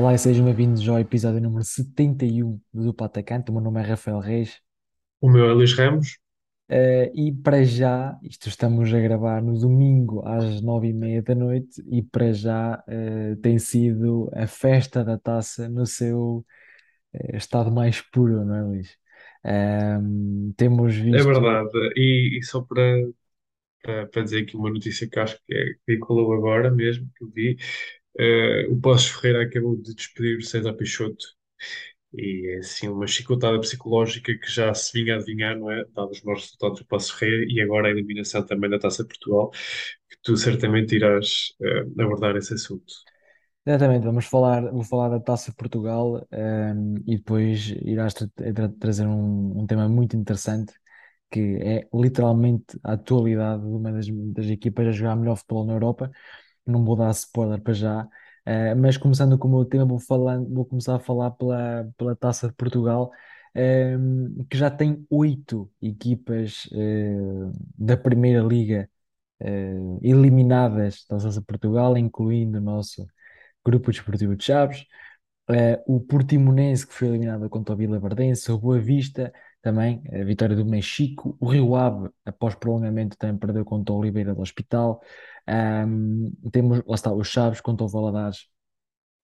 Olá e sejam bem-vindos ao episódio número 71 do Duplo Atacante. O meu nome é Rafael Reis. O meu é Luís Ramos. Eh, e para já, isto estamos a gravar no domingo às nove e meia da noite e para já eh, tem sido a festa da taça no seu eh, estado mais puro, não é, Luís? Ahm, temos É visto, verdade. E, e só para, para, para dizer aqui uma notícia que acho que, é, que agora mesmo, que eu vi, eh, o Passos Ferreira acabou de despedir o César Peixoto. E é assim uma chicotada psicológica que já se vinha a adivinhar, não é? Dados os maus resultados do Passos Ferreira e agora a eliminação também da Taça de Portugal, que tu certamente irás eh, abordar esse assunto. Exatamente, vamos falar, vou falar da Taça de Portugal, ehm, e depois irás tra- tra- trazer um, um tema muito interessante, que é literalmente a atualidade de uma das, das equipas a jogar melhor futebol na Europa. Não vou dar spoiler para já, eh, mas começando com o meu tema, vou falando, vou começar a falar pela, pela Taça de Portugal, ehm, que já tem oito equipas, eh, da Primeira Liga, eh, eliminadas da Taça de Portugal, incluindo o nosso Grupo Desportivo de Chaves, o Portimonense que foi eliminado contra o Vilaverdense, o Boa Vista também, a vitória do Mexico, o Rio Ave, após prolongamento, também perdeu contra o Oliveira do Hospital. Ahm, temos, lá está, os Chaves contra o Valadares,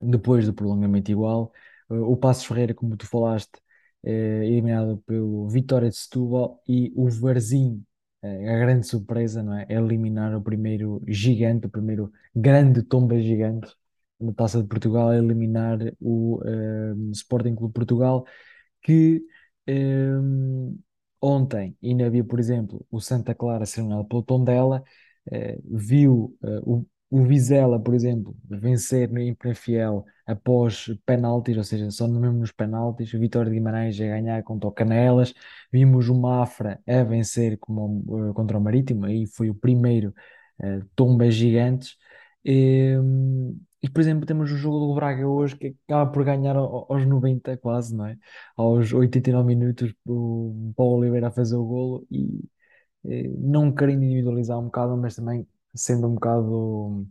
depois do prolongamento igual. Eh, o Passos Ferreira, como tu falaste, eh, eliminado pelo Vitória de Setúbal e o Varzim, eh, a grande surpresa, não é? É Eliminar o primeiro gigante, o primeiro grande tomba gigante na Taça de Portugal, é eliminar o Sporting Clube Portugal, que ontem ainda havia, por exemplo, o Santa Clara ser eliminado pelo Tondela, eh, viu eh, o, o Vizela, por exemplo, vencer no Impenafiel após penaltis, ou seja, só no- mesmo nos penaltis, o Vitória de Guimarães a ganhar contra o Canelas, vimos o Mafra a vencer como, eh, contra o Marítimo, aí foi o primeiro eh, tomba gigantes. E, e, por exemplo, temos o jogo do Braga hoje que acaba por ganhar ao- aos 90 quase, não é? Aos 89 minutos, o Paulo Oliveira a fazer o golo e eh, não querendo individualizar um bocado, mas também sendo um bocado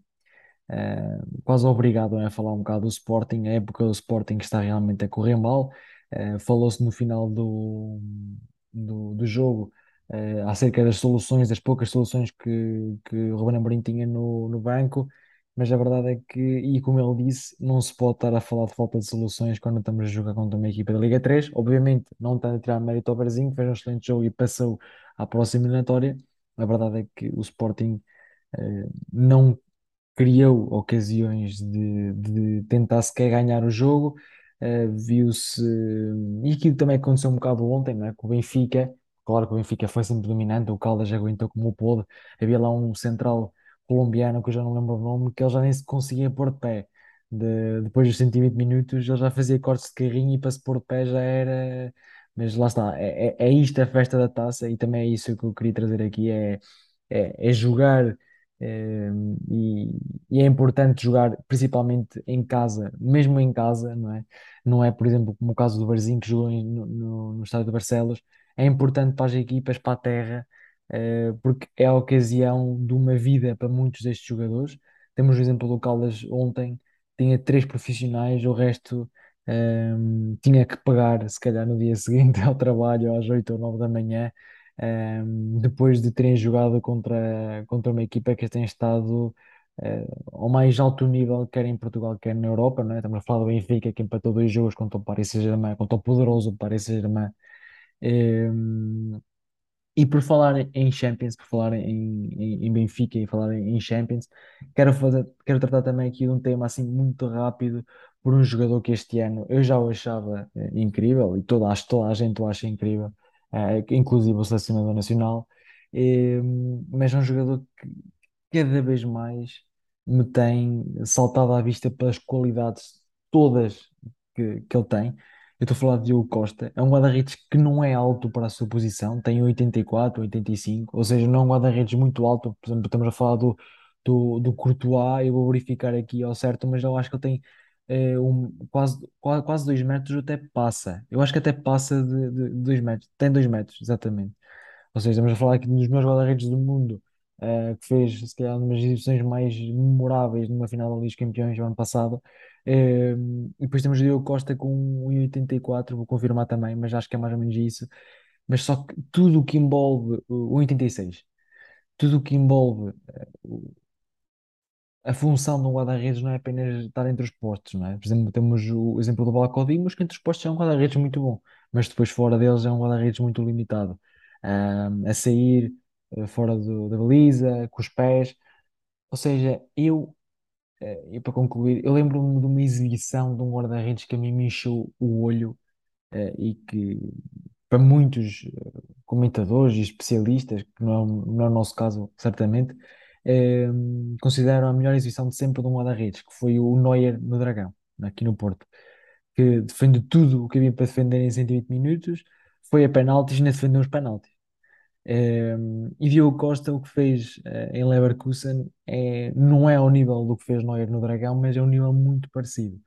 eh, quase obrigado a falar um bocado do Sporting. A época do Sporting está realmente a correr mal. Eh, falou-se no final do, do, do jogo eh, acerca das soluções, das poucas soluções que, que o Ruben Amorim tinha no, no banco. Mas a verdade é que, e como ele disse, não se pode estar a falar de falta de soluções quando estamos a jogar contra uma equipa da Liga 3. Obviamente, não está a tirar mérito ao Barzinho, que fez um excelente jogo e passou à próxima eliminatória. A verdade é que o Sporting eh, não criou ocasiões de, de tentar sequer ganhar o jogo. Eh, viu-se, e aquilo também aconteceu um bocado ontem, não é? Com o Benfica, claro que o Benfica foi sempre dominante, o Caldas aguentou como pôde. Havia lá um central colombiano que eu já não lembro o nome, que ele já nem se conseguia pôr de pé. De- depois dos 120 minutos, ele já fazia cortes de carrinho e para se pôr de pé já era. Mas lá está, é, é, é isto a festa da taça e também é isso que eu queria trazer aqui: é, é, é jogar eh, e, e é importante jogar principalmente em casa, mesmo em casa, não é? Não é, por exemplo, como o caso do Barzinho que jogou no, no, no estádio de Barcelos. É importante para as equipas, para a terra, eh, porque é a ocasião de uma vida para muitos destes jogadores. Temos o exemplo do Caldas ontem, tinha três profissionais, o resto ehm, tinha que pagar, se calhar no dia seguinte ao trabalho, às 8 ou 9 da manhã ehm, depois de terem jogado contra, contra uma equipa que tem estado eh, ao mais alto nível, quer em Portugal, quer na Europa, não é? Estamos a falar do Benfica, que empatou dois jogos contra o Paris Saint-Germain, contra o poderoso Paris Saint-Germain. Ehm, e por falar em Champions, por falar em, em, em Benfica e falar em, em Champions, quero fazer, quero tratar também aqui de um tema assim muito rápido por um jogador que este ano eu já o achava eh, incrível e toda, acho, toda a gente o acha incrível, eh, inclusive o selecionador nacional, eh, mas é um jogador que cada vez mais me tem saltado à vista pelas qualidades todas que, que ele tem. Eu estou a falar de Diogo Costa. É um guarda-redes que não é alto para a sua posição, tem 84, 85, ou seja, não é um guarda-redes muito alto. Por exemplo, estamos a falar do, do, do Courtois, eu vou verificar aqui ao certo, mas eu acho que ele tem eh, um, quase, quase, quase 2 metros, até passa. Eu acho que até passa de, de 2 metros, tem 2 metros, exatamente. Ou seja, estamos a falar aqui dos meus guarda-redes do mundo. eh, que fez, se calhar, uma das exibições mais memoráveis numa final da Liga dos Campeões do ano passado. Eh, e depois temos o Diogo Costa com 1,84, vou confirmar também, mas acho que é mais ou menos isso. Mas só que tudo o que envolve o 1,86, tudo o que envolve eh, a função de um guarda-redes não é apenas estar entre os postos, não é? Por exemplo, temos o exemplo do Vlaco Dimos, que entre os postos é um guarda-redes muito bom, mas depois fora deles é um guarda-redes muito limitado. Ahm, a sair eh, fora do- da baliza, com os pés. Ou seja, eu, eh, para concluir, eu lembro-me de uma exibição de um guarda-redes que a mim me encheu o olho eh, e que para muitos comentadores e especialistas, que não é, não é o nosso caso, certamente, consideram a melhor exibição de sempre de um guarda-redes, que foi o Neuer no Dragão, aqui no Porto, que defende tudo o que havia para defender em 120 minutos, foi a penaltis e ainda defendeu os penaltis. Eh, e Diogo Costa, o que fez eh, em Leverkusen, é, não é ao nível do que fez Neuer no Dragão, mas é um nível muito parecido.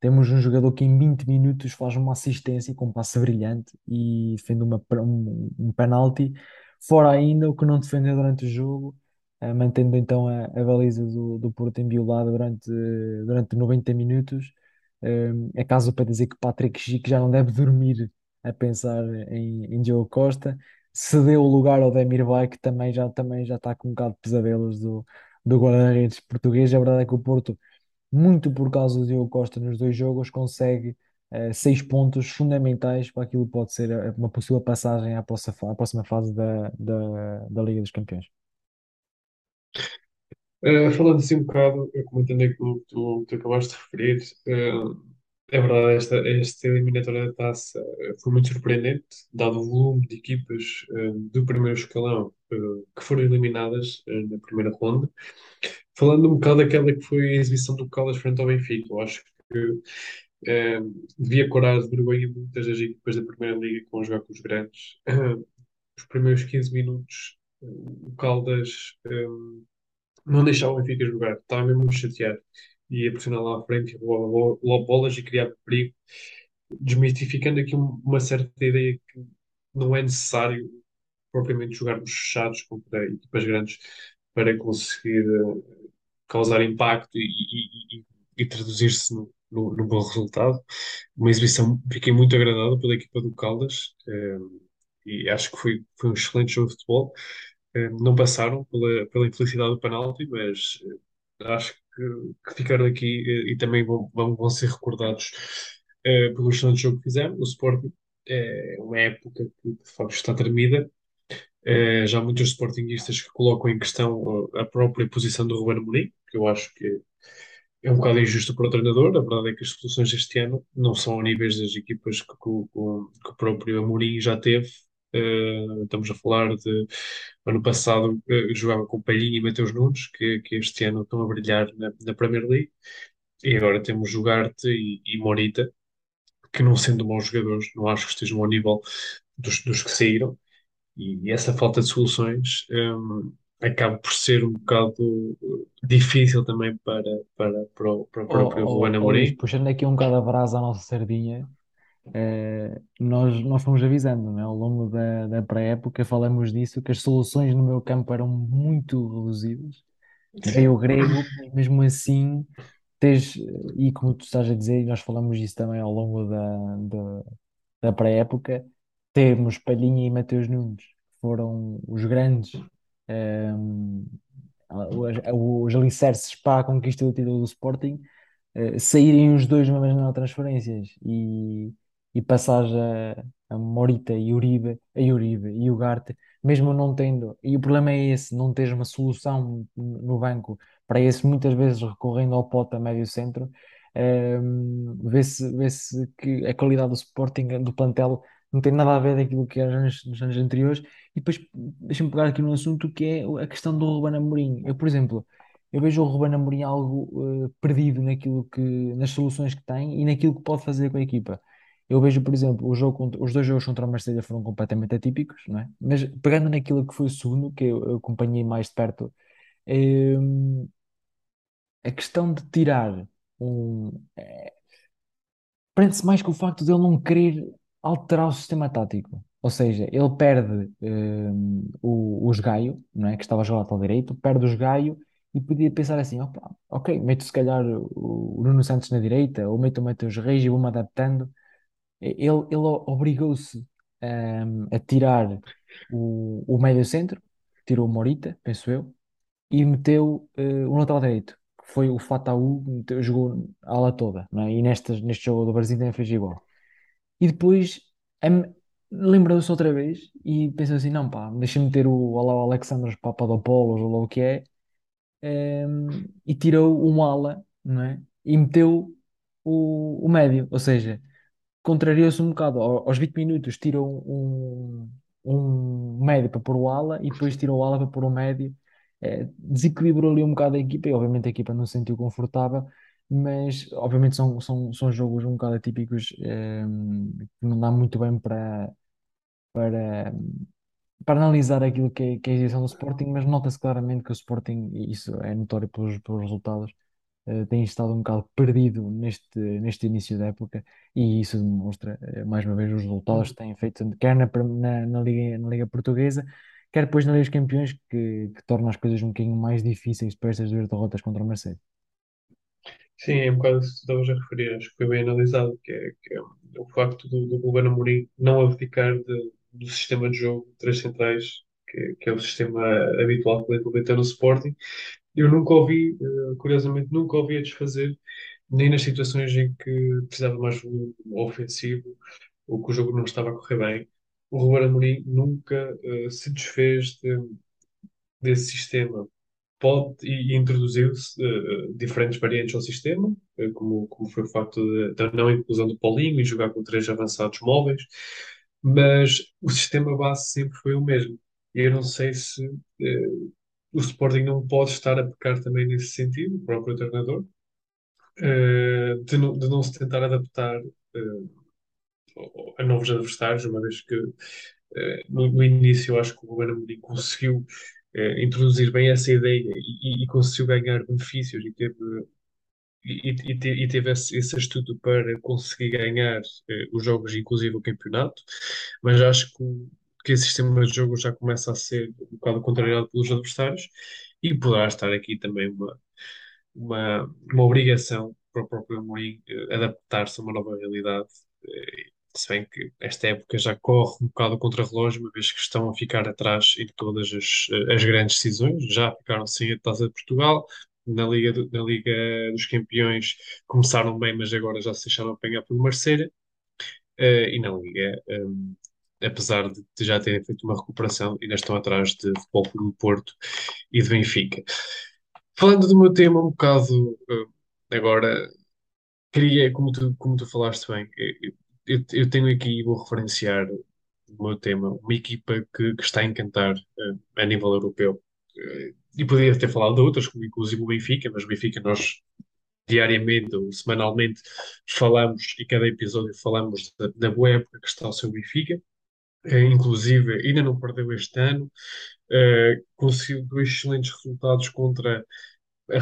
Temos um jogador que em 20 minutos faz uma assistência com um passe brilhante e defende uma, um, um penalti, fora ainda o que não defendeu durante o jogo, eh, mantendo então a, a baliza do, do Porto inviolada durante, durante 90 minutos. Eh, é caso para dizer que Patrick Schick já não deve dormir a pensar em, em Diogo Costa cedeu o lugar ao Demirbay, que também já, também já está com um bocado de pesadelos do, do guarda-redes português. A verdade é que o Porto, muito por causa do Diogo Costa nos dois jogos, consegue eh, seis pontos fundamentais para aquilo que pode ser eh, uma possível passagem à próxima, à próxima fase da, da, da Liga dos Campeões. Uh, falando assim um bocado, eu comentando aquilo que tu, tu acabaste de referir, uh, é verdade, esta, esta eliminatória da taça foi muito surpreendente, dado o volume de equipas uh, do primeiro escalão uh, que foram eliminadas na primeira ronda. Falando um bocado daquela que foi a exibição do Caldas frente ao Benfica, eu acho que devia corar de vergonha muitas das equipas da Primeira Liga vão jogar com os grandes. os primeiros 15 minutos, o Caldas. um, não deixava o Benfica jogar, estava mesmo a chatear. Ia pressionar lá à frente, bo- bolas e criava perigo, desmistificando aqui um- uma certa ideia que não é necessário propriamente jogarmos fechados contra equipas grandes para conseguir eh, causar impacto e, e- e- e traduzir-se no, no, no bom resultado. Uma exibição, fiquei muito agradado pela equipa do Caldas, eh, e acho que foi, foi um excelente jogo de futebol. Eh, não passaram pela, pela infelicidade do penalti, mas eh, acho que, que ficaram aqui eh, e também vão, vão, ser recordados eh, pelo excelente jogo que fizeram. O Sporting é uma época que de facto está tremida. Já há muitos sportinguistas que colocam em questão a própria posição do Ruben Amorim, que eu acho que é um bocado injusto para o treinador. A verdade é que as soluções deste ano não são ao níveis das equipas que, que que o próprio Amorim já teve. Eh, estamos a falar de ano passado eh, jogava com Palhinha e Mateus Nunes, que, que este ano estão a brilhar na, na Premier League, e agora temos Ugarte e, e Morita, que não sendo bons jogadores, não acho que estejam ao nível dos, dos que saíram, e essa falta de soluções eh, acaba por ser um bocado eh, difícil também para, para, para, o, para o Ó próprio ó, Luís, Amorim. puxando aqui um bocado a brasa à nossa sardinha, eh, nós, nós fomos avisando, é? Ao longo da, da pré-época falamos disso, que as soluções no meu campo eram muito reduzidas. Veio o grego, mesmo assim, tens, e como tu estás a dizer, e nós falamos isso também ao longo da, da, da pré-época, temos Palhinha e Mateus Nunes, que foram os grandes, ehm, os, os alicerces para a conquista do título do Sporting, eh, saírem os dois numa mesma transferências e, e passares a, a Morita e Uribe, a Uribe e o Ugarte, mesmo não tendo, e o problema é esse, não teres uma solução no banco para esse, muitas vezes recorrendo ao Pota médio centro, ehm, vê-se, vê-se que a qualidade do Sporting, do plantel, não tem nada a ver daquilo que era nos, nos anos anteriores. E depois, deixa-me pegar aqui num assunto que é a questão do Ruben Amorim. Eu, por exemplo, eu vejo o Ruben Amorim algo eh, perdido naquilo que, nas soluções que tem e naquilo que pode fazer com a equipa. Eu vejo, por exemplo, o jogo contra- os dois jogos contra o Marseille foram completamente atípicos, não é? Mas pegando naquilo que foi o segundo, que eu, acompanhei mais de perto, eh, a questão de tirar um. eh, prende-se mais com o facto de ele não querer alterar o sistema tático. Ou seja, ele perde hum, o, o Gaio, não é? Que estava a jogar lateral direito, perde o Gaio e podia pensar assim: opa, ok, meto se calhar o, o Nuno Santos na direita, ou meto o Mateus Reis e vou-me adaptando. Ele, ele obrigou-se hum, a tirar o, o médio centro, tirou o Morita, penso eu, e meteu eh, o lateral direito, que foi o Fataú, meteu, jogou a ala toda, é? E neste, neste jogo do Brasil também fez igual. E depois am- lembrou-se outra vez e pensou assim: não, pá, deixa-me ter o, lá, Papadopoulos, ou o que é, ehm, e tirou um ala, não é? E meteu o, o médio, ou seja, contrariou-se um bocado. Ao- Aos 20 minutos tirou um, um médio para pôr o ala e depois tirou o ala para pôr o médio. Eh, desequilibrou ali um bocado a equipa e obviamente a equipa não se sentiu confortável, mas obviamente são, são, são jogos um bocado atípicos ehm, que não dá muito bem para, para, para analisar aquilo que é, que é a exibição do Sporting, mas nota-se claramente que o Sporting, isso é notório pelos, pelos resultados, eh, tem estado um bocado perdido neste, neste início da época e isso demonstra, eh, mais uma vez, os resultados que têm feito, quer na, na, na Liga, na Liga Portuguesa, quer depois na Liga dos Campeões, que, que torna as coisas um bocadinho mais difíceis para estas duas derrotas contra o Marseille. Sim, é um bocado isso que estavas a referir, acho que foi bem analisado, que é, que é o facto do, do Ruben Amorim não abdicar de- do sistema de jogo de três centrais, que, que é o sistema habitual que ele implementa no Sporting. Eu nunca ouvi, eh, curiosamente, nunca ouvi a desfazer, nem nas situações em que precisava mais volume ofensivo, ou que o jogo não estava a correr bem. O Ruben Amorim nunca eh, se desfez de- desse sistema pode e introduziu-se eh, diferentes variantes ao sistema, eh, como, como foi o facto da não inclusão do Paulinho e jogar com três avançados móveis, mas o sistema base sempre foi o mesmo. Eu não sei se o Sporting não pode estar a pecar também nesse sentido, o próprio treinador, eh, de, não, de não se tentar adaptar eh, a novos adversários, uma vez que eh, no, no início eu acho que o Ruben Amorim conseguiu introduzir bem essa ideia e, e- conseguiu ganhar benefícios e teve, e, e e teve esse, esse astuto para conseguir ganhar eh, os jogos, inclusive o campeonato, mas acho que, que esse sistema de jogo já começa a ser um bocado contrariado pelos adversários e poderá estar aqui também uma, uma, uma obrigação para o próprio Amorim eh, adaptar-se a uma nova realidade. eh, Se bem que esta época já corre um bocado contra relógio, uma vez que estão a ficar atrás em todas as, eh, as grandes decisões. Já ficaram sem a Taça de Portugal, na Liga, do- na Liga dos Campeões começaram bem, mas agora já se deixaram apanhar pelo Marseille. Eh, e na Liga, eh, apesar de de já terem feito uma recuperação, ainda estão atrás de Futebol Clube do Porto e de Benfica. Falando do meu tema um bocado eh, agora, queria, como tu, como tu falaste bem, eu, eu- eu tenho aqui vou referenciar o meu tema, uma equipa que, que está a encantar eh, a nível europeu. Eh, e poderia ter falado de outras, como inclusive o Benfica, mas o Benfica nós diariamente ou semanalmente falamos e cada episódio falamos da, da boa época que está o seu Benfica. Eh, inclusive, ainda não perdeu este ano, eh, conseguiu dois excelentes resultados contra a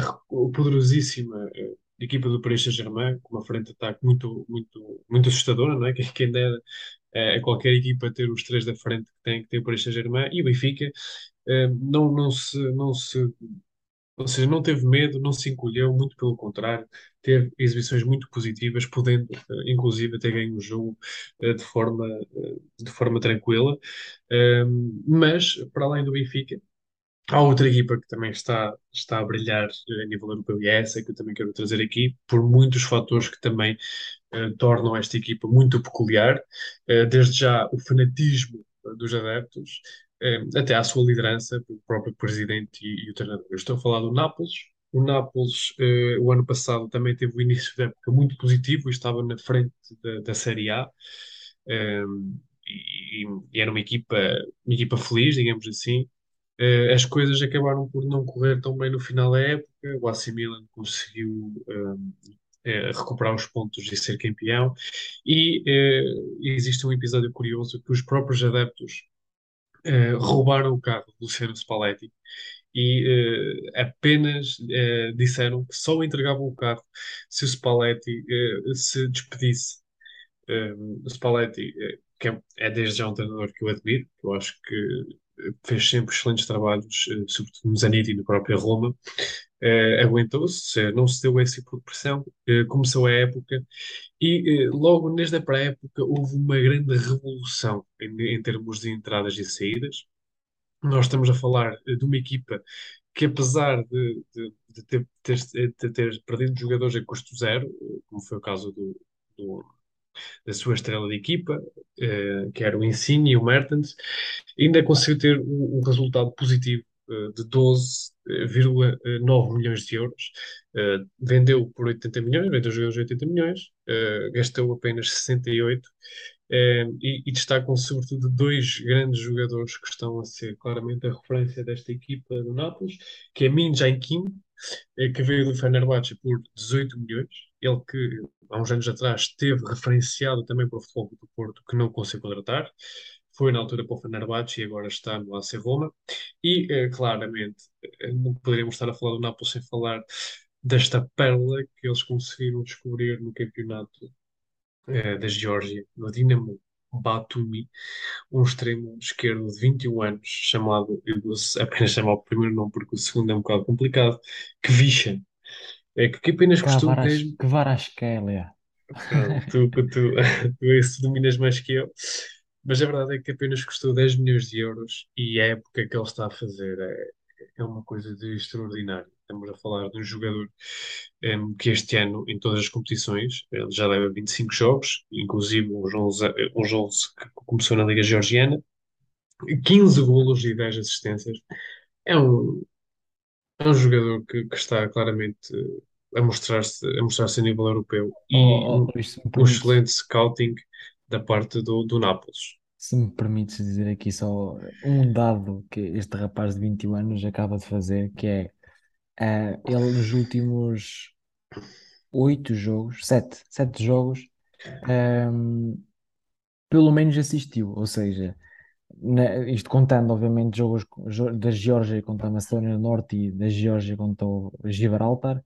poderosíssima eh, equipa do Paris Saint-Germain, com uma frente de ataque muito, muito, muito assustadora, não é? Quem, quem dera eh, a qualquer equipa ter os três da frente que tem, que tem o Paris Saint-Germain e o Benfica não, não se, não se, ou seja, não teve medo, não se encolheu, muito pelo contrário, teve exibições muito positivas, podendo, eh, inclusive, até ganhar o jogo eh, de forma, eh, de forma tranquila. Mas, para além do Benfica, Há outra equipa que também está, está a brilhar a nível europeu e é essa que eu também quero trazer aqui, por muitos fatores que também tornam esta equipa muito peculiar, desde já o fanatismo dos adeptos, até à sua liderança pelo próprio presidente e, e o treinador. Eu estou a falar do Nápoles. O Nápoles, eh, o ano passado, também teve o início da época muito positivo e estava na frente da, da Série A. Eh, e, e era uma equipa, uma equipa feliz, digamos assim, eh, as coisas acabaram por não correr tão bem no final da época. O AC Milan conseguiu eh, eh, recuperar os pontos e ser campeão. E eh, existe um episódio curioso que os próprios adeptos eh, roubaram o carro do Luciano Spalletti e eh, apenas eh, disseram que só entregavam o carro se o Spalletti se despedisse. O Spalletti que é, é desde já um treinador que eu admiro, que eu acho que fez sempre excelentes trabalhos, sobretudo no Zenit e na própria Roma. Eh, aguentou-se, não se deu esse tipo de pressão, eh, começou a época e eh, logo desde a pré-época houve uma grande revolução em, em termos de entradas e saídas. Nós estamos a falar de uma equipa que, apesar de, de- de ter, de ter perdido jogadores a custo zero, como foi o caso do, do- da sua estrela de equipa, que era o Insigne e o Mertens, ainda conseguiu ter um, um resultado positivo de 12,9 milhões de euros. Eh, vendeu por 80 milhões, vendeu jogadores de 80 milhões, eh, gastou apenas 68 eh, e, e destacam sobretudo dois grandes jogadores que estão a ser claramente a referência desta equipa do Nápoles, que é Min Jae-kim, eh, que veio do Fenerbahçe por 18 milhões, ele que há uns anos atrás esteve referenciado também para o Futebol do Porto, que não conseguiu contratar, foi na altura para o Fenerbahçe e agora está no AC Roma, e eh, claramente eh, não poderíamos estar a falar do Nápoles sem falar desta pérola que eles conseguiram descobrir no campeonato eh, da Geórgia, no Dinamo Batumi, um extremo esquerdo de 21 anos, chamado, eu vou apenas chamar o primeiro nome porque o segundo é um bocado complicado, Kvisha, é que que apenas 10 Kvaras- Kvaratskhelia. Pronto, tu, tu, tu, tu esse dominas mais que eu, mas a verdade é que apenas custou 10 milhões de euros e a época que ele está a fazer é, é uma coisa de extraordinário. Estamos a falar de um jogador em, que este ano, em todas as competições, ele já leva 25 jogos, inclusive uns 11, uns 11 que começou na Liga Georgiana, 15 golos e 10 assistências. É um, é um jogador que, que está claramente eh, a mostrar-se a mostrar-se a nível europeu Oh, e oh, um, me um permites, excelente scouting da parte do, do Nápoles. se me permites dizer aqui só um dado que este rapaz de 21 anos acaba de fazer, que é ah, ele nos últimos oito jogos, sete, sete jogos, ahm, pelo menos assistiu, ou seja, na- isto contando, obviamente, jogos jo- da Geórgia contra a Macedónia do Norte e da Geórgia contra o Gibraltar.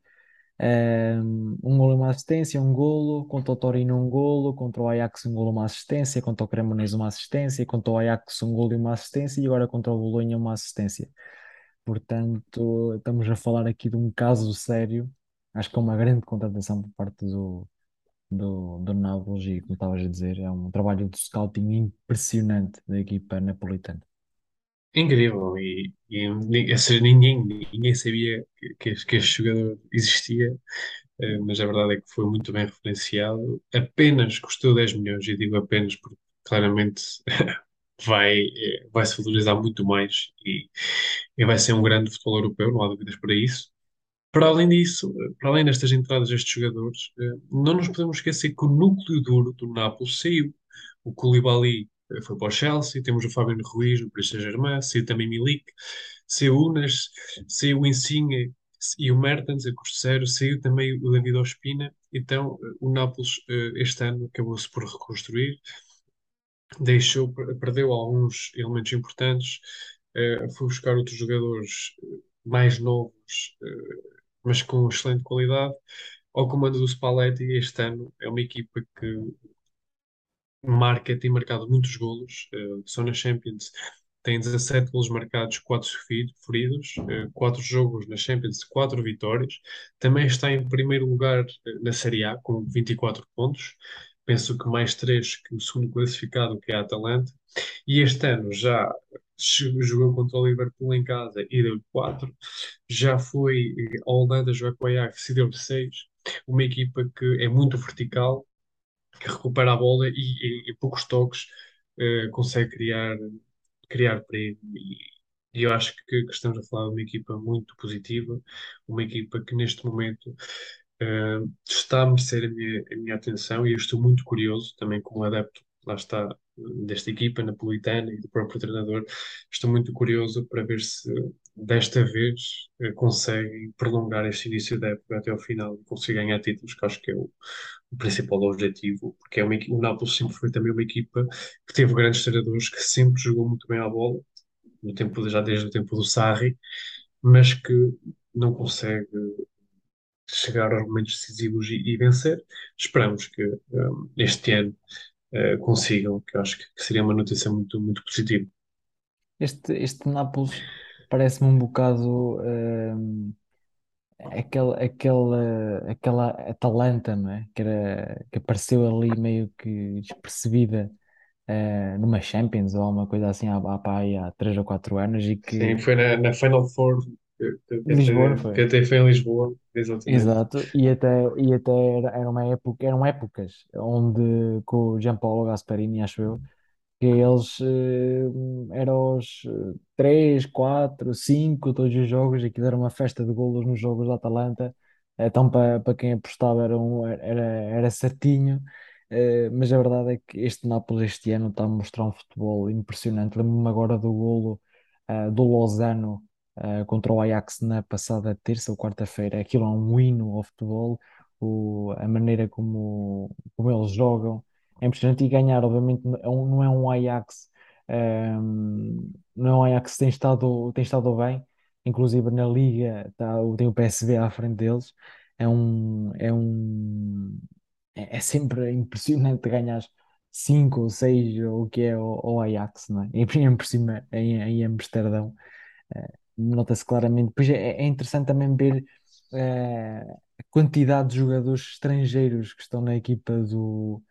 Um, golo e uma assistência, um golo, contra o Torino um golo, contra o Ajax um golo e uma assistência, contra o Cremonese uma assistência, contra o Ajax um golo e uma assistência e agora contra o Bolonha uma assistência. Portanto, estamos a falar aqui de um caso sério. Acho que é uma grande contratação por parte do, do, do Nápoles e, como estavas a dizer, é um trabalho de scouting impressionante da equipa napolitana. Incrível, e, e ou seja, ninguém, ninguém sabia que, que, este jogador existia, eh, mas a verdade é que foi muito bem referenciado. Apenas custou 10 milhões, e digo apenas porque claramente vai, eh, vai se valorizar muito mais e, e vai ser um grande futebol europeu, não há dúvidas para isso. Para além disso, eh, para além destas entradas destes jogadores, não nos podemos esquecer que o núcleo duro do Nápoles saiu. O Koulibaly foi para o Chelsea, temos o Fábio Ruiz no Paris Saint-Germain, saiu também Milik, saiu Unas, saiu o Insigne e o Mertens a zero, saiu também o David Ospina. Então, eh, o Nápoles eh, este ano acabou-se por reconstruir, deixou, perdeu alguns elementos importantes, eh, foi buscar outros jogadores eh, mais novos, eh, mas com excelente qualidade. Ao comando do Spalletti, este ano é uma equipa que marca, tem marcado muitos golos, eh, só na Champions tem 17 golos marcados, 4 feridos, eh, 4 jogos na Champions, 4 vitórias. Também está em primeiro lugar eh, na Série A, com 24 pontos. Penso que mais 3 que o segundo classificado, que é a Atalanta. E este ano já jogou contra o Liverpool em casa e deu 4. Já foi eh, à Holanda jogar com o Ajax e deu 6. Uma equipa que é muito vertical, que recupera a bola e em, em poucos toques eh, consegue criar, criar perigo. E, e eu acho que, que estamos a falar de uma equipa muito positiva, uma equipa que neste momento eh, está a merecer a minha, a minha atenção e eu estou muito curioso também como adepto, lá está, desta equipa napolitana e do próprio treinador, estou muito curioso para ver se desta vez eh, conseguem prolongar este início da época até ao final e conseguir ganhar títulos, que acho que é o, o principal objetivo, porque é uma, o Nápoles sempre foi também uma equipa que teve grandes treinadores, que sempre jogou muito bem à bola, no tempo, já desde o tempo do Sarri, mas que não consegue chegar aos momentos decisivos e, e vencer. Esperamos que um, este ano eh, consigam, que eu acho que seria uma notícia muito, muito positiva. Este, este Nápoles parece-me um bocado hum, aquele, aquele, aquela Atalanta, não é? Que, era, que apareceu ali meio que despercebida eh, numa Champions ou alguma coisa assim há, há, pá, aí há 3 ou 4 anos e Sim, que foi na, na Final Four que Lisboa não foi. foi em Lisboa, exatamente. Exato, e até, e até era, era uma época, eram épocas onde com o Gianpaolo Gasperini, acho eu, que eles eh, eram os eh, 3, 4, 5, todos os jogos, aquilo era uma festa de golos nos jogos da Atalanta, então para para quem apostava era, um, era, era certinho, Eh, mas a verdade é que este Nápoles este ano está a mostrar um futebol impressionante. Lembro-me agora do golo eh, do Lozano eh, contra o Ajax na passada terça ou quarta-feira. Aquilo é um hino ao futebol, o- a maneira como, como eles jogam. É impressionante e ganhar, obviamente, é um- não é um Ajax, ehm, não é um Ajax que tem estado, tem estado bem, inclusive na Liga tá, tem o PSV à frente deles. É um, é um, é, é sempre impressionante ganhar 5 ou 6 ou o que é o, Ajax, não é? E por por cima em, em Amsterdão. Nota-se claramente. Pois é, é interessante também ver eh, a quantidade de jogadores estrangeiros que estão na equipa do,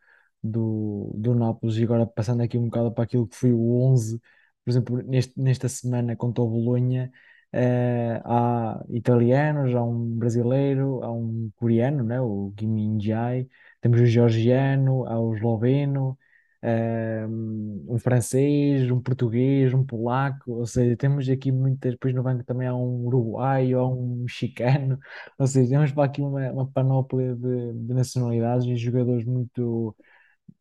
do, do Nápoles. E agora, passando aqui um bocado para aquilo que foi o 11, por exemplo, neste, nesta semana contra o Bolonha, eh, há italianos, há um brasileiro, há um coreano, né, o Kim Min-jae, temos o georgiano, há o esloveno um, francês, um português, um polaco, ou seja, temos aqui muitas, depois no banco também há um uruguaio, há um mexicano, ou seja, temos para aqui uma, uma panóplia de, de nacionalidades e jogadores muito.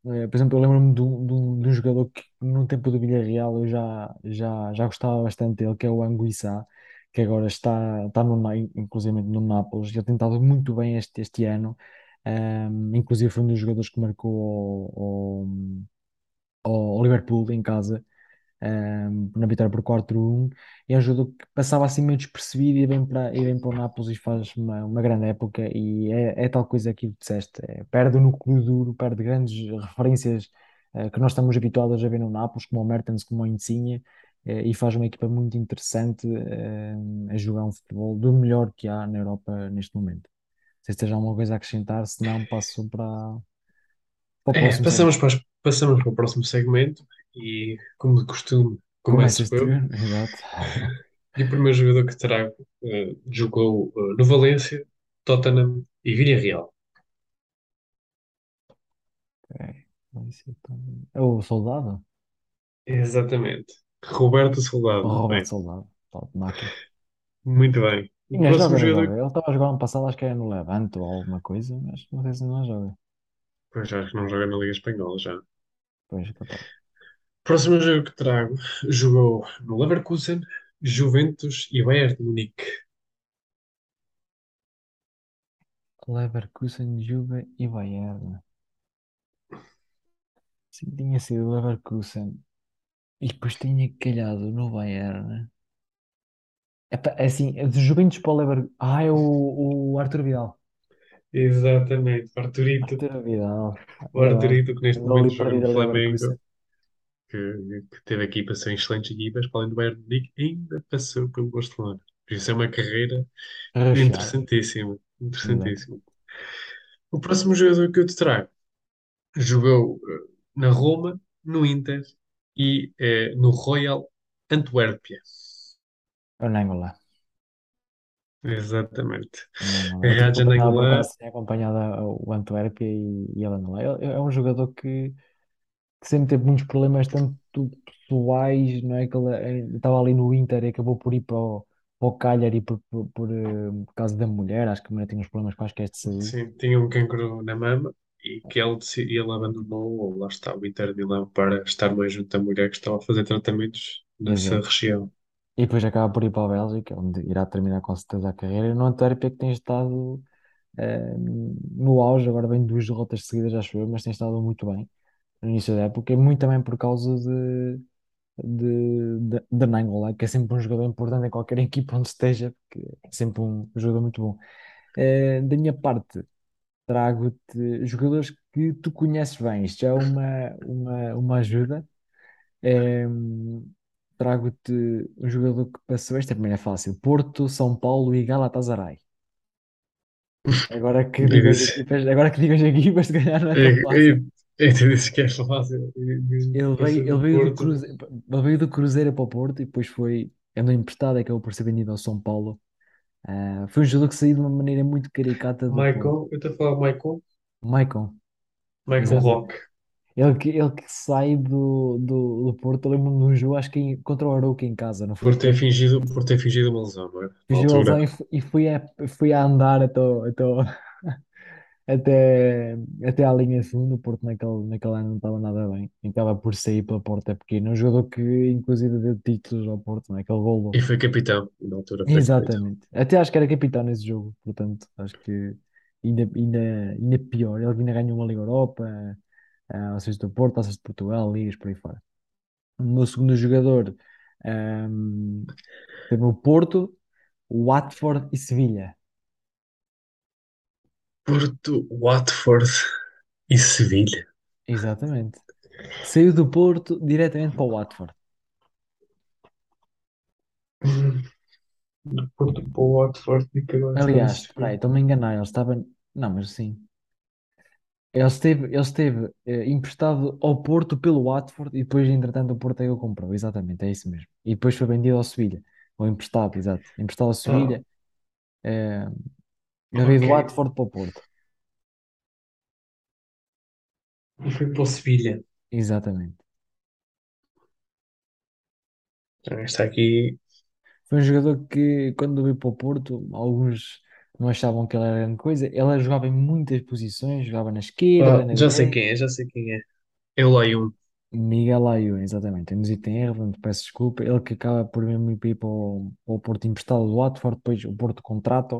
eh, por exemplo, eu lembro-me de, um, de um- jogador que no tempo do Villarreal eu já, já, já gostava bastante dele, que é o Anguissa, que agora está, está no, inclusive no Nápoles, ele tem estado muito bem este, este ano. Um, inclusive foi um dos jogadores que marcou ao, Liverpool em casa, ehm, na vitória por 4-1, e é um jogador que passava assim meio despercebido e vem para, e vem para o Nápoles e faz uma, uma grande época, e é, é tal coisa que disseste, é, perde o núcleo duro, perde grandes referências eh, que nós estamos habituados a ver no Nápoles, como o Mertens, como o Insigne, eh, e faz uma equipa muito interessante eh, a jogar um futebol do melhor que há na Europa neste momento. Se esteja alguma coisa a acrescentar, se não, passo para, para É, passamos para, as- passamos para o próximo segmento e, como de costume, começo Começas tu, eu. exato. E o primeiro jogador que trago eh, jogou eh, no Valência, Tottenham e Villarreal. Ok. Vai ser tão- É o Soldado? Exatamente. Roberto O Soldado. Roberto Bem, Soldado. Top máquina. muito bem. O Ainda joga, próximo ainda jogador. joga. Ele estava a jogar ano passado, acho que era no Levante ou alguma coisa, mas não sei se ainda joga. Pois já acho que não joga na Liga Espanhola já. Pois, capaz. Próximo jogo que trago jogou no Leverkusen, Juventus e Bayern de Munique. Leverkusen, Juve e Bayern. Sim, tinha sido Leverkusen. E depois tinha calhado no Bayern. É assim, de Juventus para o Leverkusen. Ah, é o, o Arthur Vidal. Exatamente. O Arturito, Arthur Vidal. o. Arturito que neste Andou ali momento joga no perdido a Flamengo, Leverkusen. que, que teve equipas, são excelentes equipas, para além do Bayern de Munique, ainda passou pelo Barcelona. Por isso é uma carreira interessantíssima. Exato. Interessantíssima. O próximo jogador que eu te trago jogou eh, na Roma, no Inter e eh, no Royal Antuérpia. O Nainggolan. Exatamente. O Nainggolan. Eu Raja acompanhado, Nainggolan, tinha acompanhado o Antuérpia e, e ele não é. Ele é um jogador que, que sempre teve muitos problemas, tanto pessoais, não é? Que ele eh, estava ali no Inter e acabou por ir para o, para o Cagliari por, por, por, eh, por causa da mulher. Acho que a mulher tinha uns problemas quaisquer de saúde. sim, tinha um cancro na mama e que ele, decidi- ele abandonou, lá está, o Inter de Milão para estar mais junto da mulher que estava a fazer tratamentos nessa Exato. região. E depois acaba por ir para a Bélgica, onde irá terminar com certeza a carreira. E no Antuérpia que tem estado eh, no auge, agora vem duas derrotas seguidas, acho eu, mas tem estado muito bem no início da época, e muito também por causa de, de, de, de Nainggolan, que é sempre um jogador importante em qualquer equipa onde esteja, porque é sempre um jogador muito bom. Eh, da minha parte, trago-te jogadores que tu conheces bem. Isto já é uma, uma, uma ajuda. Em, trago-te um jogador que passou. Esta primeira é fácil: Porto, São Paulo e Galatasaray. Agora que Eu digo as disse, equipas, agora que digo as equipas, se calhar não é tão eu, fácil. eu, eu te disse que é fácil. Eu disse que Ele veio, ele do veio do. Cruzeiro, ele veio do Cruzeiro para o Porto e depois foi, andou emprestado, acabou por ser vendido ao São Paulo. Ah, foi um jogador que saiu de uma maneira muito caricata do Porto. Michael, eu estou a falar Michael, Maicon, Michael exato. Rock. Ele que, ele que sai do, do, do Porto, eu lembro-me de um jogo, acho que em- contra o Arouca em casa, não Por foi? ter fingido, por ter fingido uma lesão, não é? Na Fugiu a altura. lesão e, fu- e fui a, fui a andar até, o- até, o- até, até à linha de fundo. O Porto naquele, naquele ano não estava nada bem. E acaba por sair pela porta pequena. Um jogador que, inclusive, deu títulos ao Porto, naquele golo. E foi capitão. E na altura foi capitão. Exatamente. Até acho que era capitão nesse jogo. Portanto, acho que ainda, ainda, ainda pior. Ele ainda ganhou uma Liga Europa, Taças do Porto, Taças de Portugal, Ligas por aí fora. O meu segundo jogador ahm, teve o Porto, Watford e Sevilha. Porto, Watford e Sevilha. Exatamente. Saiu do Porto diretamente para o Watford. Do Porto para o Watford e Aliás, espera aí, Sevilha. estou-me a enganar. Ele estava. Não, mas sim. Ele esteve, ele esteve eh, emprestado ao Porto pelo Watford e depois, entretanto, o Porto é que o comprou. Exatamente, é isso mesmo. E depois foi vendido ao Sevilha. Ou emprestado, exato. Emprestado ao Ah, Sevilha. eh, ele veio ok. do Watford para o Porto. E foi para o Sevilha. Exatamente. Ah, Está aqui. Foi um jogador que, quando veio para o Porto, alguns não achavam que ele era grande coisa. Ele jogava em muitas posições, jogava na esquerda, Ah, na já sei direita. quem é, já sei quem é. É o Lyon. Miguel Ayun, exatamente. Temos isto em erro, portanto, peço desculpa. Ele que acaba por mesmo ir para o, para o Porto emprestado do Watford, depois o Porto contrata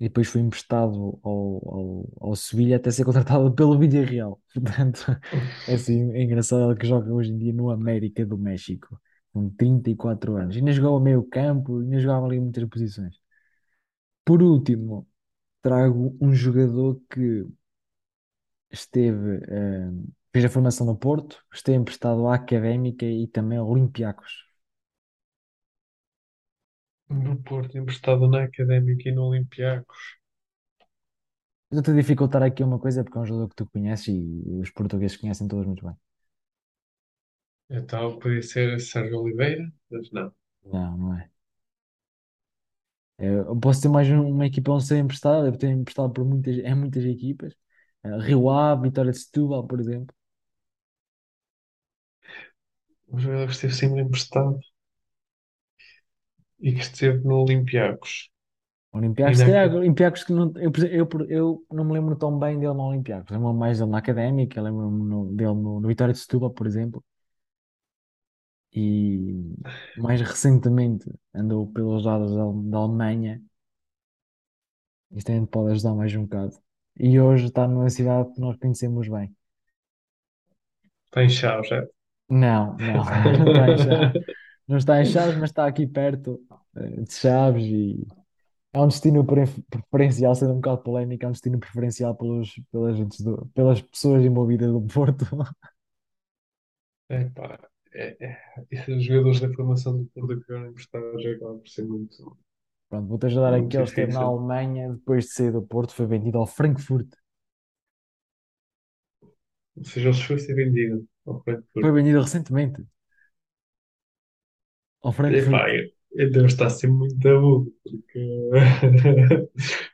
e depois foi emprestado ao, ao, ao Sevilha até ser contratado pelo Villarreal. Portanto, é assim, é engraçado ele que joga hoje em dia no América do México, com 34 anos. Ainda jogava meio campo, ainda jogava ali em muitas posições. Por último, trago um jogador que esteve, eh, fez a formação no Porto, esteve emprestado à Académica e também ao Olympiacos. Do Porto, emprestado na Académica e no Olympiacos. Eu estou a dificultar aqui uma coisa porque é um jogador que tu conheces e os portugueses conhecem todos muito bem. Então, podia ser Sérgio Oliveira, mas não. Não, não é. Eu posso ter mais um- uma equipa onde ser emprestado, eu tenho emprestado por muitas, em muitas equipas. Eh, Rio Ave, Vitória de Setúbal, por exemplo. Um jogador que esteve sempre emprestado e que esteve no Olympiacos. Olympiacos, se calhar. Olympiacos que não, eu, eu, eu não me lembro tão bem dele no Olympiacos. Lembro-me mais dele na Académica, lembro-me dele no, no Vitória de Setúbal, por exemplo. E mais recentemente andou pelos lados da, da Alemanha. Isto ainda pode ajudar mais um bocado. E hoje está numa cidade que nós conhecemos bem. Está em Chaves, é? Não, não, não está em Chaves. Não está em Chaves, mas está aqui perto eh, de Chaves e é um destino pre- preferencial, sendo um bocado polémico, é um destino preferencial pelos, pelas, pelas pessoas envolvidas do Porto. É pá, é, é. Esses jogadores da formação do Porto que eram emprestados acabam por ser muito, Pronto, vou-te ajudar aqui. muito Ele esteve na. Alemanha, depois de sair do Porto, foi vendido ao Frankfurt. Ou seja, ele foi ser vendido ao Foi Frankfurt. vendido recentemente ao Frankfurt. Epá, ele deve estar sempre muito agudo, porque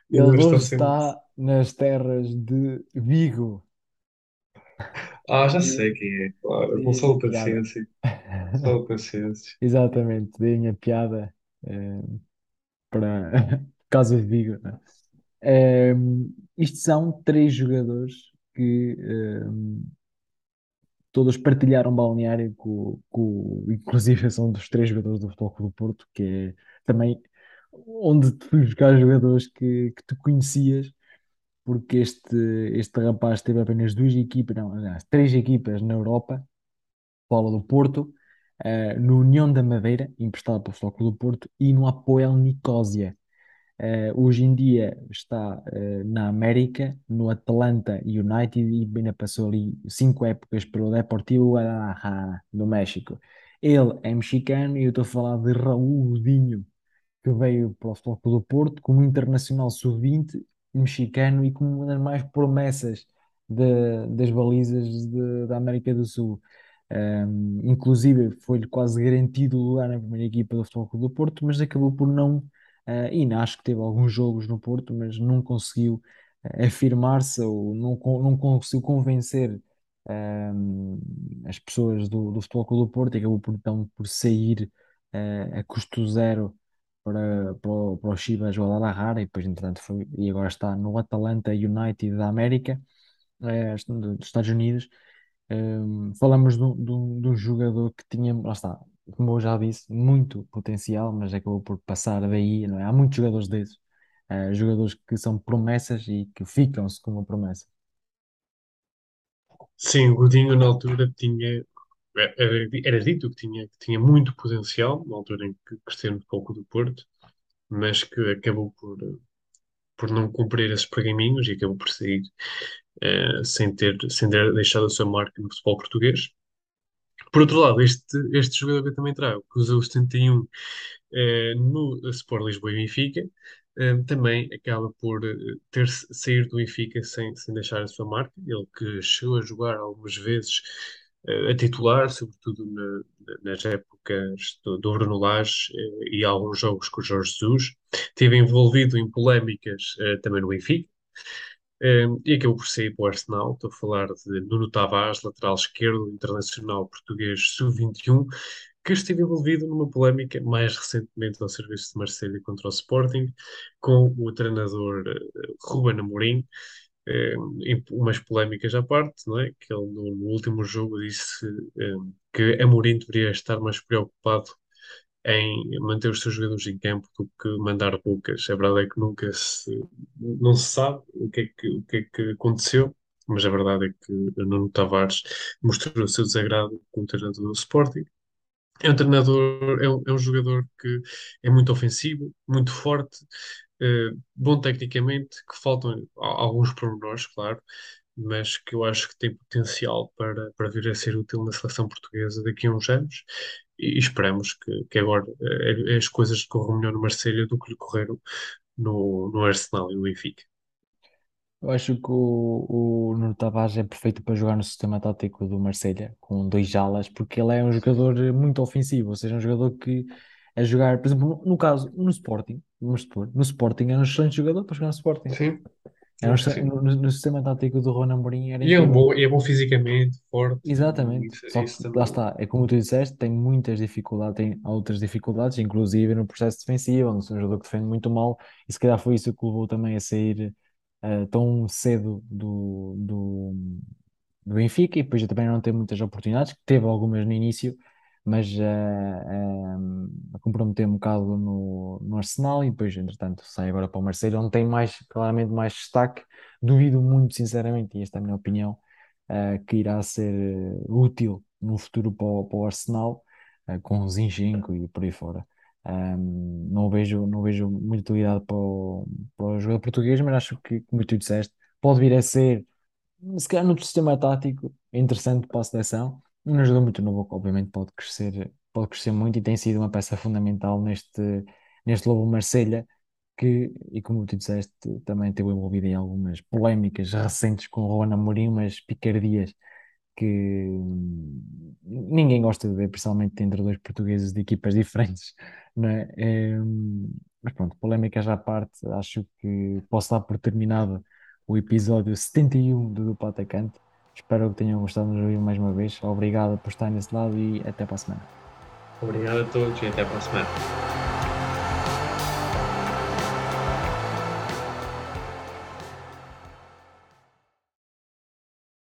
ele Ele deve estar hoje está nas terras de Vigo. Ah, já sei quem é, claro, minha Gonçalo piada. Paciência. Gonçalo Paciência. Exatamente, dei a minha piada eh, para por causa de Vigo. né? Eh, isto são três jogadores que eh, todos partilharam balneário com, com, inclusive são dos três jogadores do Futebol Clube do Porto, que é também onde tu fui buscar jogadores que, que tu conhecias, porque este, este rapaz teve apenas duas equipas, não, aliás, três equipas na Europa, Paulo do Porto, eh, no União da Madeira, emprestado pelo Futebol do Porto, e no Apoel Nicosia. Eh, hoje em dia está eh, na América, no Atlanta United, e ainda passou ali cinco épocas pelo Deportivo Guadalajara, do México. Ele é mexicano e eu estou a falar de Raul Godinho, que veio para o Futebol do Porto como internacional sub-20 mexicano e como uma das mais promessas de- das balizas de- da América do Sul. Um, inclusive foi-lhe quase garantido o lugar na primeira equipa do Futebol Clube do Porto, mas acabou por não, uh, e acho que teve alguns jogos no Porto, mas não conseguiu uh, afirmar-se ou não, não conseguiu convencer um, as pessoas do, do Futebol Clube do Porto e acabou por, então por sair uh, a custo zero para, para, o, para o Chivas Guadalajara e depois entretanto foi, e agora está no Atalanta United da América, eh, dos Estados Unidos. Um, falamos de, um- de um jogador que tinha, lá está, como eu já disse, muito potencial, mas acabou por passar daí, não é? Há muitos jogadores desses, eh, jogadores que são promessas e que ficam-se como promessa. Sim, o Godinho na altura tinha, era, dito que tinha, que tinha muito potencial, na altura em que Futebol Clube do Porto, mas que acabou por, por não cumprir esses pergaminhos e acabou por sair eh, sem ter, sem ter deixado a sua marca no futebol português. Por outro lado, este, este jogador que eu também trago, que usou o 71 eh, no Sport Lisboa e Benfica, eh, também acaba por eh, ter sair do Benfica sem, sem deixar a sua marca. Ele que chegou a jogar algumas vezes a titular, sobretudo na- nas épocas do, do Bruno Lage eh, e alguns jogos com o Jorge Jesus. Esteve envolvido em polémicas eh, também no Benfica. Um, e acabou por sair para o Arsenal. Estou a falar de Nuno Tavares, lateral esquerdo, internacional português sub-21, que esteve envolvido numa polémica mais recentemente ao serviço de Marselha contra o Sporting, com o treinador uh, Ruben Amorim. Em umas polémicas à parte, não é? Que ele no, no último jogo disse um, que Amorim deveria estar mais preocupado em manter os seus jogadores em campo do que mandar bocas. A verdade é que nunca se, não se sabe o que é que, o que é que aconteceu, mas a verdade é que o Nuno Tavares mostrou o seu desagrado como treinador do Sporting. É um treinador, é um, é um jogador que é muito ofensivo, muito forte, eh, bom tecnicamente, que faltam alguns pormenores, claro, mas que eu acho que tem potencial para, para vir a ser útil na seleção portuguesa daqui a uns anos e esperamos que, que agora eh, as coisas corram melhor no Marselha do que lhe correram no, no Arsenal e no Benfica. Eu acho que o, o Nuno Tavares é perfeito para jogar no sistema tático do Marselha, com dois alas, porque ele é um jogador muito ofensivo, ou seja, um jogador que a jogar, por exemplo, no caso, no Sporting, vamos supor, no Sporting era um excelente jogador para jogar no Sporting. Sim, Era um sim. no, no sistema tático do Ron Amorim era E é bom, e é bom fisicamente, forte, Exatamente, isso, só isso que lá está, é como tu disseste, tem muitas dificuldades, tem outras dificuldades, inclusive no processo defensivo, onde é um jogador que defende muito mal, e se calhar foi isso que o levou também a sair eh, tão cedo do, do, do Benfica, e depois também não teve muitas oportunidades, que teve algumas no início, mas eh, eh, a comprometer um bocado no, no Arsenal, e depois, entretanto, sai agora para o Marseille, onde tem mais, claramente mais destaque, duvido muito, sinceramente, e esta é a minha opinião eh, que irá ser eh, útil no futuro para o, para o Arsenal, eh, com o Zinchenko e por aí fora. Ahm, não vejo, não vejo muita utilidade para o, para o jogador português, mas acho que, como tu disseste, pode vir a ser, se calhar, no sistema tático interessante para a seleção. Um jogador muito que obviamente pode crescer, pode crescer muito e tem sido uma peça fundamental neste, neste Lobo Marselha que, e como tu disseste, também esteve envolvido em algumas polémicas recentes com o Ruan Amorim, umas picardias que hum, ninguém gosta de ver, principalmente entre dois portugueses de equipas diferentes, não? É, hum, mas pronto, polémicas à parte, acho que posso dar por terminado o episódio 71 do Duplo Atacante. Espero que tenham gostado de nos ouvir mais uma vez. Obrigado por estar nesse lado e até para a semana. Obrigado a todos e até para a semana.